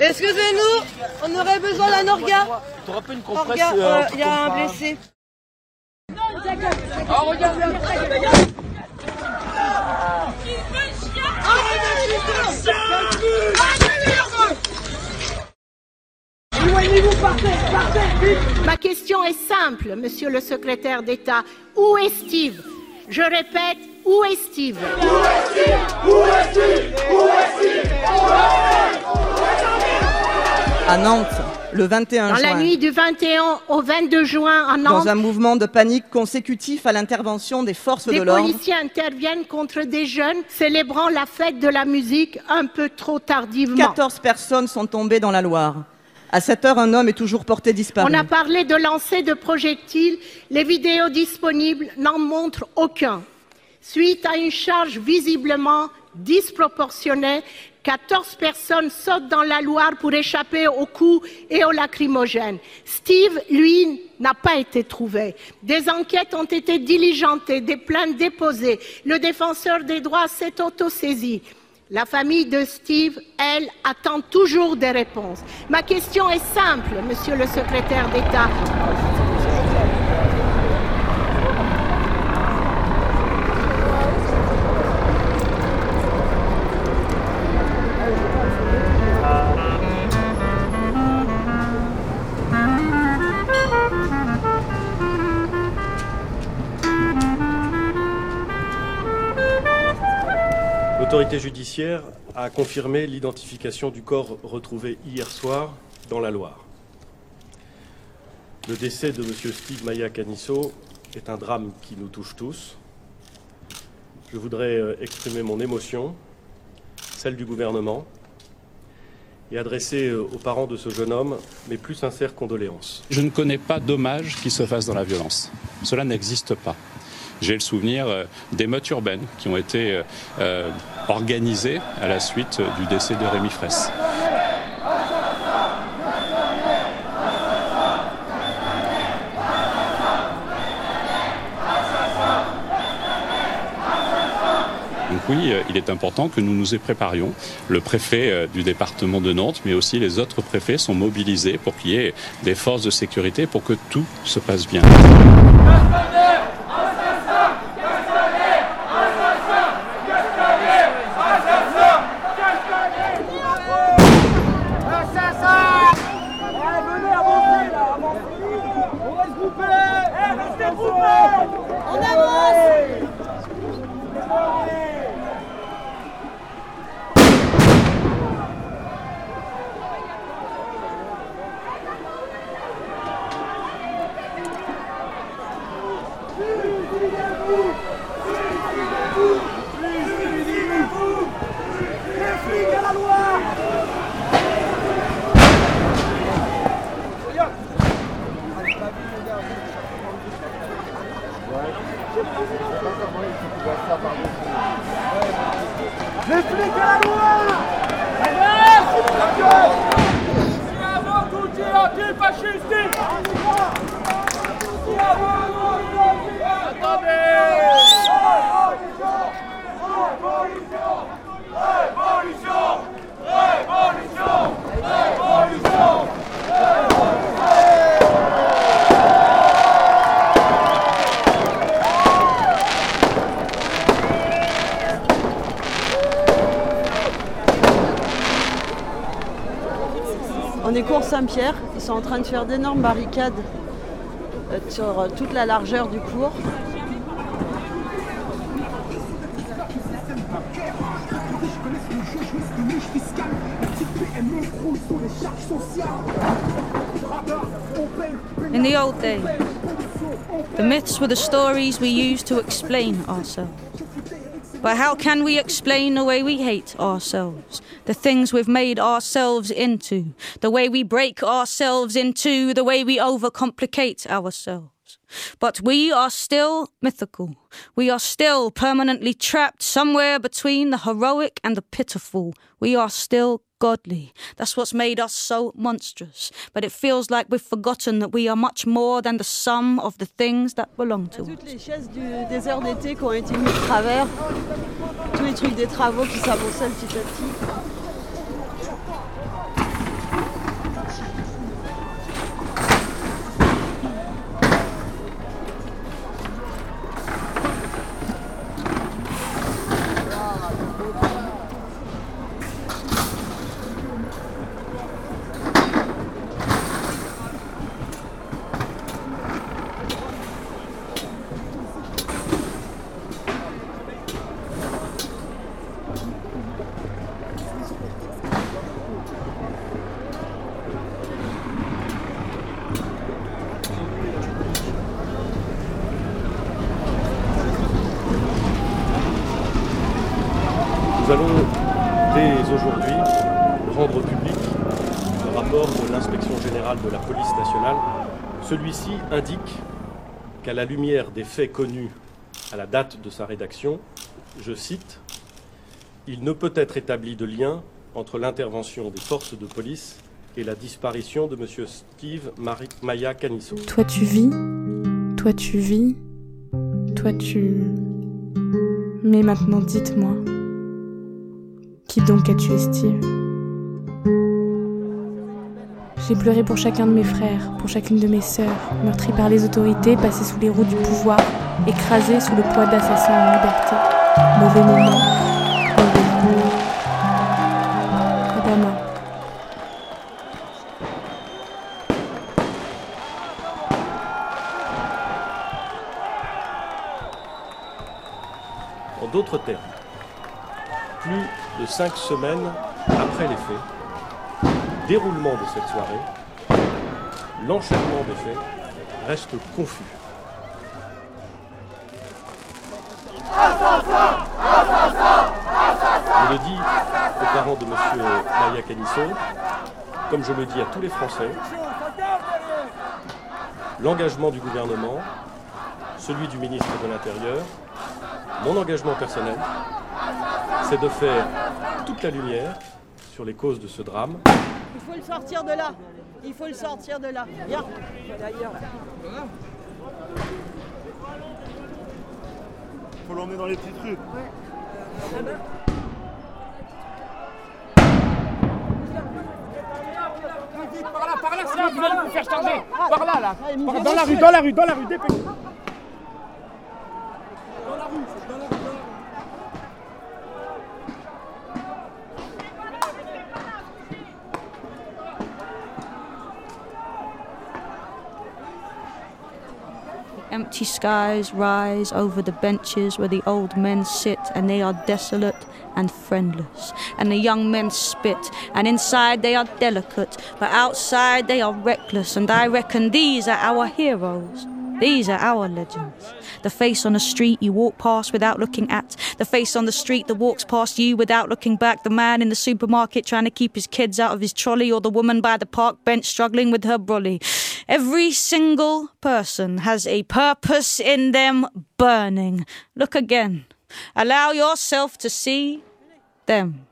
Excusez-nous, on aurait besoin d'un orga. T'auras pas une Orga, compresse euh, il y a un blessé. Ma question est simple, monsieur le secrétaire d'État. Où est Steve? Je répète, où est Steve? À Nantes, le 21 Dans la juin, nuit du 21 au 22 juin à dans Nantes, un mouvement de panique consécutif à l'intervention des forces des de l'ordre, policiers interviennent contre des jeunes célébrant la fête de la musique un peu trop tardivement. 14 personnes sont tombées dans la Loire. À cette heure, un homme est toujours porté disparu. On a parlé de lancer de projectiles. Les vidéos disponibles n'en montrent aucun. Suite à une charge visiblement disproportionnée, 14 personnes sautent dans la Loire pour échapper aux coups et aux lacrymogènes. Steve, lui, n'a pas été trouvé. Des enquêtes ont été diligentées, des plaintes déposées. Le défenseur des droits s'est autosaisi. La famille de Steve, elle, attend toujours des réponses. Ma question est simple, monsieur le secrétaire d'État. L'autorité judiciaire a confirmé l'identification du corps retrouvé hier soir dans la Loire. Le décès de M. Steve Maya Canisso est un drame qui nous touche tous. Je voudrais euh, exprimer mon émotion, celle du gouvernement, et adresser euh, aux parents de ce jeune homme mes plus sincères condoléances. Je ne connais pas d'hommage qui se fasse dans la violence. Cela n'existe pas. J'ai le souvenir euh, d'émeutes urbaines qui ont été euh, euh, organisées à la suite du décès de Rémi Fraisse. Oui, il est important que nous nous y préparions. Le préfet du département de Nantes, mais aussi les autres préfets sont mobilisés pour qu'il y ait des forces de sécurité pour que tout se passe bien. On est cours Saint-Pierre. Ils sont en train de faire d'énormes barricades euh, sur euh, toute la largeur du cours. In the old days, the myths were the stories we used to explain ourselves. But how can we explain the way we hate ourselves? The things we've made ourselves into, the way we break ourselves into, the way we overcomplicate ourselves. But we are still mythical. We are still permanently trapped somewhere between the heroic and the pitiful. We are still godly. That's what's made us so monstrous. But it feels like we've forgotten that we are much more than the sum of the things that belong to us. Toutes les chaises du désert d'été qui ont été mises de travers, tous les trucs des travaux qui petit à petit. Aujourd'hui rendre public le rapport de l'inspection générale de la police nationale. Celui-ci indique qu'à la lumière des faits connus à la date de sa rédaction, je cite, Il ne peut être établi de lien entre l'intervention des forces de police et la disparition de M. Steve Maya Canisso. Toi tu vis, toi tu vis, toi tu... Mais maintenant dites-moi, qui donc a tué Steve J'ai pleuré pour chacun de mes frères, pour chacune de mes sœurs, meurtris par les autorités, passés sous les roues du pouvoir, écrasés sous le poids d'assassins en liberté. Mauvais moment, mauvais jour. Adama, En d'autres termes, cinq semaines après les faits, déroulement de cette soirée, l'enchaînement des faits reste confus. Je le dis aux parents de M. Maya Canisso, comme je le dis à tous les Français, l'engagement du gouvernement, celui du ministre de l'Intérieur, mon engagement personnel, c'est de faire toute la lumière sur les causes de ce drame. Il faut le sortir de là. Il faut le sortir de là. Viens. D'ailleurs, là. Faut l'emmener dans les petites rues. Par là, par là, sinon ils vont vous faire charger. Par là, là. Par- Dans la rue, dans la rue, dans la rue, dépêche. Empty skies rise over the benches where the old men sit, and they are desolate and friendless. And the young men spit, and inside they are delicate, but outside they are reckless. And I reckon these are our heroes. These are our legends. The face on the street you walk past without looking at. The face on the street that walks past you without looking back. The man in the supermarket trying to keep his kids out of his trolley. Or the woman by the park bench struggling with her brolly. Every single person has a purpose in them burning. Look again. Allow yourself to see them.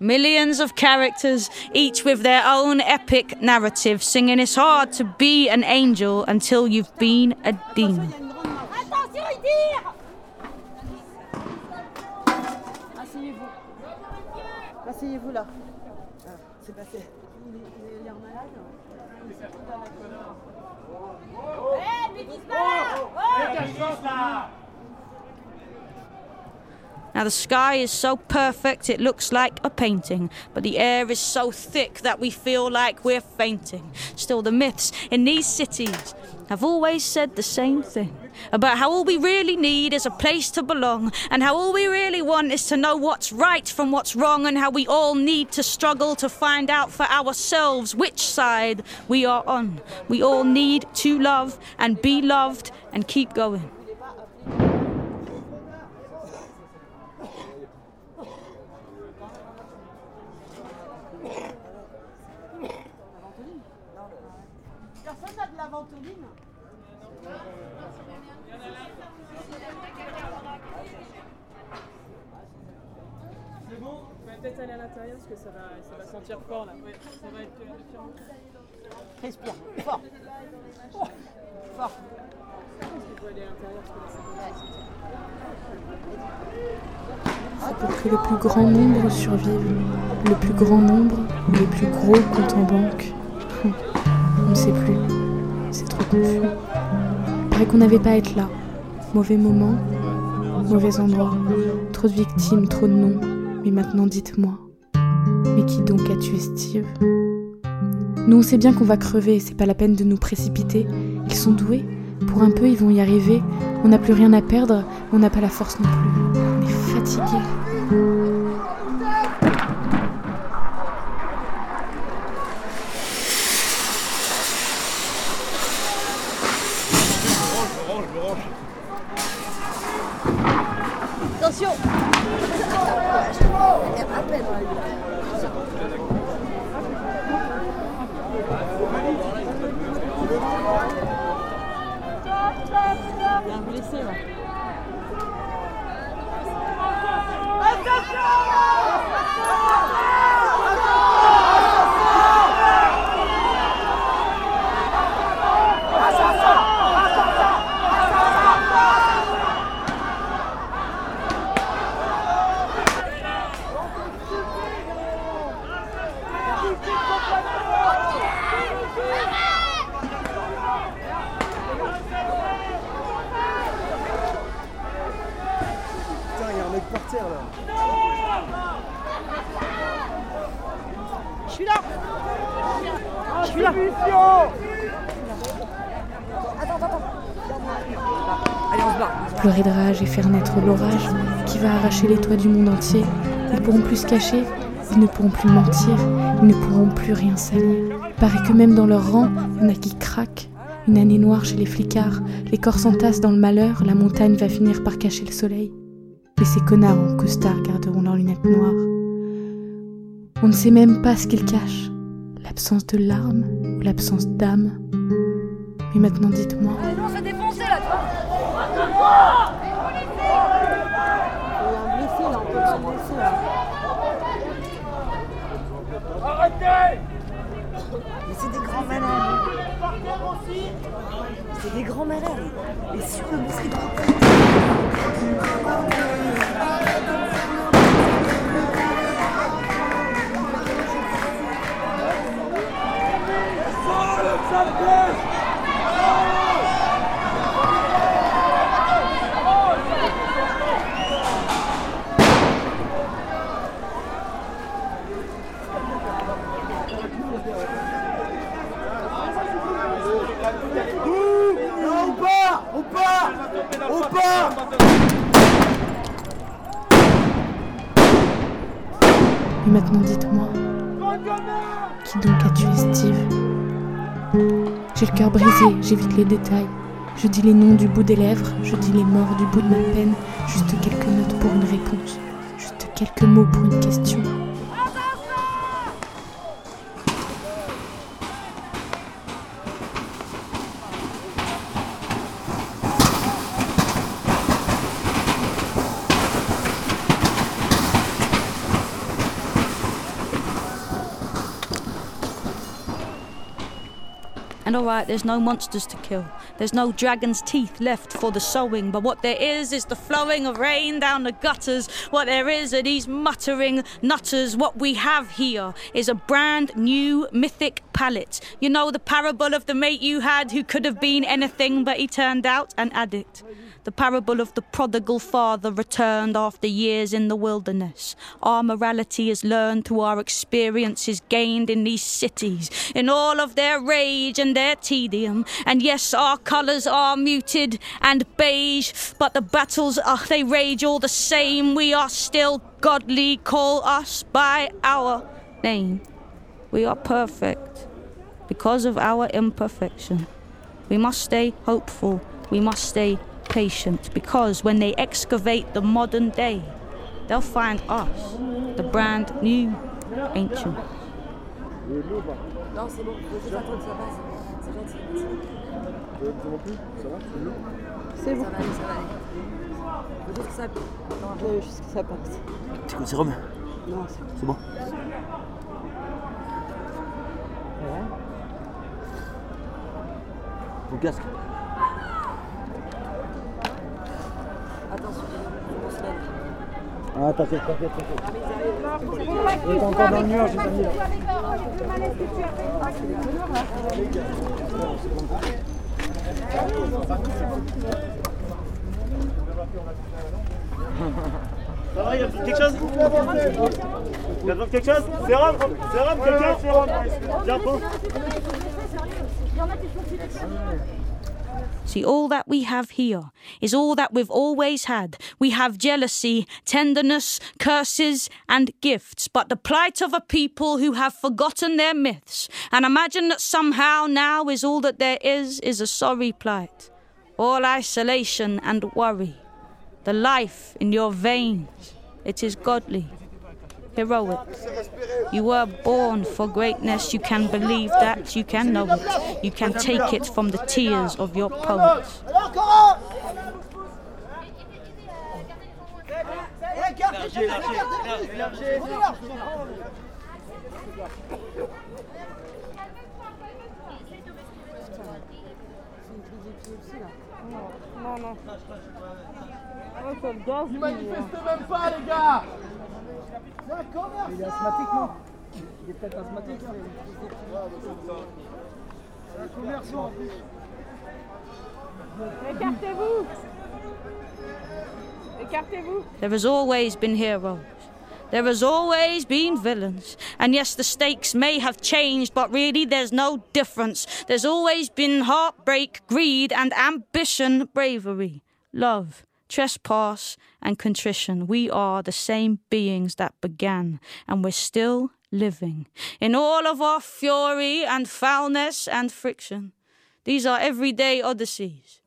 Millions of characters, each with their own epic narrative, singing it's hard to be an angel until you've been a demon. Asseyez-vous là. Ah, C'est passé. Il est, il a l'air malade. Now the sky is so perfect it looks like a painting, but the air is so thick that we feel like we're fainting. Still, the myths in these cities have always said the same thing about how all we really need is a place to belong, and how all we really want is to know what's right from what's wrong, and how we all need to struggle to find out for ourselves which side we are on. We all need to love and be loved and keep going. Respire, fort. Fort. Il sentir. C'est pour que le plus grand nombre survive. Le plus grand nombre les plus gros comptes en banque. Hum, On ne sait plus. C'est trop confus. Paraît qu'on n'avait pas à être là. Mauvais moment, mauvais endroit. Trop de victimes, trop de noms. Mais maintenant dites-moi. Mais qui donc a tué Steve? Nous on sait bien qu'on va crever, c'est pas la peine de nous précipiter. Ils sont doués. Pour un peu, ils vont y arriver. On n'a plus rien à perdre, on n'a pas la force non plus. On est fatigués. Attention WCO. Faire naître l'orage qui va arracher les toits du monde entier. Ils pourront plus se cacher, ils ne pourront plus mentir, ils ne pourront plus rien salir. Paraît que même dans leur rang, il y en a qui craquent. Une année noire chez les flicards, les corps s'entassent dans le malheur, la montagne va finir par cacher le soleil. Mais ces connards en costard garderont leurs lunettes noires. On ne sait même pas ce qu'ils cachent, l'absence de larmes ou l'absence d'âme. Mais maintenant dites-moi, Il blessé là, on peut se blesser là. Mais c'est des grands malades. C'est des grands malades. Et sur le de cœur brisé, j'évite les détails. Je dis les noms du bout des lèvres, je dis les morts du bout de ma peine, juste quelques notes pour une réponse, juste quelques mots pour une question. And alright, there's no monsters to kill. There's no dragon's teeth left for the sowing. But what there is is the flowing of rain down the gutters. What there is are these muttering nutters. What we have here is a brand new mythic palette. You know the parable of the mate you had who could have been anything, but he turned out an addict. The parable of the prodigal father returned after years in the wilderness. Our morality is learned through our experiences gained in these cities, in all of their rage and their tedium. And yes, our colours are muted and beige, but the battles, uh, they rage all the same. We are still godly, call us by our name. We are perfect because of our imperfection. We must stay hopeful. We must stay patient because when they excavate the modern day, they'll find us, the brand new ancient. C'est bon, faut juste attendre que ça passe. C'est gentil, Ah, t'inquiète, t'inquiète, t'inquiète. Il est encore dans le mur, j'ai pas mis là. Ça va, il y a quelque chose Il y a besoin de quelque chose C'est Rome C'est Rome, quelqu'un C'est Rome Viens, prends. See, all that we have here is all that we've always had. We have jealousy, tenderness, curses, and gifts, but the plight of a people who have forgotten their myths and imagine that somehow now is all that there is, is a sorry plight. All isolation and worry. The life in your veins, it is godly, heroic. You were born for greatness. You can believe that. You can know it. You can take it from the tears of your poets. Non, non. Quel gaz, Il lui, même pas, les gars Il est asthmatique, non Il est peut-être asthmatique. C'est un commerçant en plus. There has always been heroes. There has always been villains. And yes, the stakes may have changed, but really there's no difference. There's always been heartbreak, greed, and ambition, bravery, love, trespass, and contrition. We are the same beings that began, and we're still living. In all of our fury and foulness and friction, these are everyday odysseys.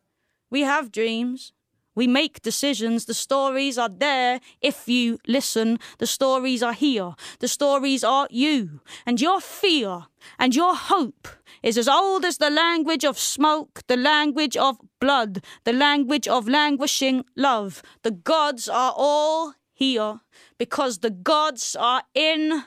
We have dreams. We make decisions. The stories are there if you listen. The stories are here. The stories are you. And your fear and your hope is as old as the language of smoke, the language of blood, the language of languishing love. The gods are all here because the gods are in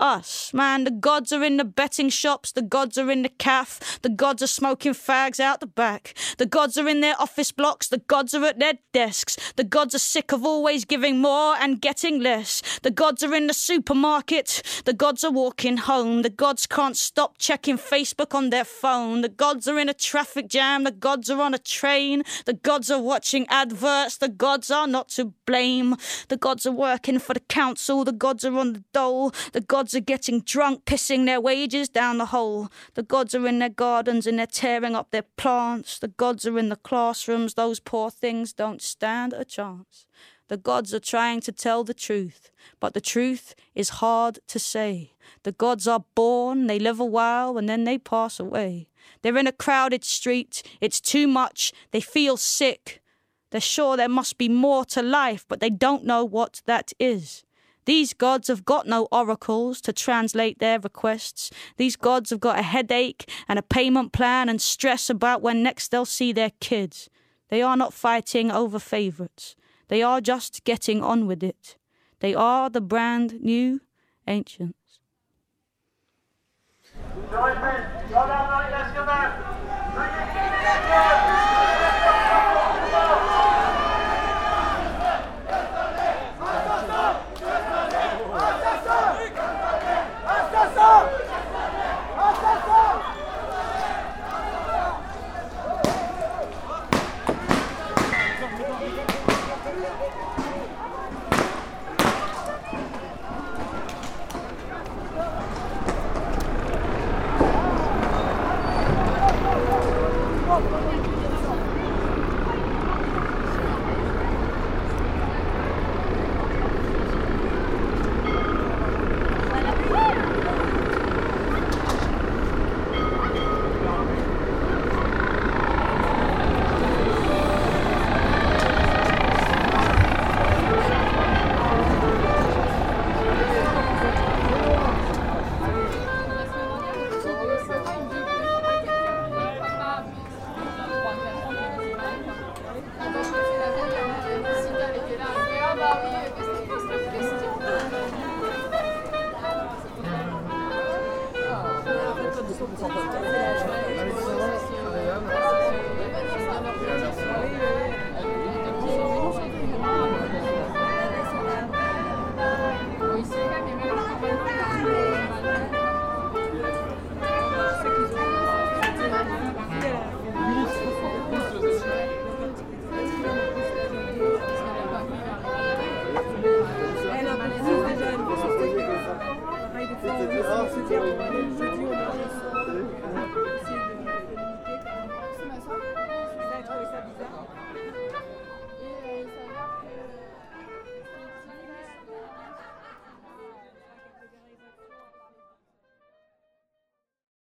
us, man. The gods are in the betting shops, the gods are in the caff, the gods are smoking fags out the back, the gods are in their office blocks, the gods are at their desks, the gods are sick of always giving more and getting less, the gods are in the supermarket, the gods are walking home, the gods can't stop checking Facebook on their phone, the gods are in a traffic jam, the gods are on a train, the gods are watching adverts, the gods are not to blame, the gods are working for the council, the gods are on the dole, the gods are getting drunk, pissing their wages down the hole. The gods are in their gardens and they're tearing up their plants. The gods are in the classrooms. Those poor things don't stand a chance. The gods are trying to tell the truth, but the truth is hard to say. The gods are born, they live a while, and then they pass away. They're in a crowded street, it's too much, they feel sick. They're sure there must be more to life, but they don't know what that is. These gods have got no oracles to translate their requests. These gods have got a headache and a payment plan and stress about when next they'll see their kids. They are not fighting over favourites. They are just getting on with it. They are the brand new ancients.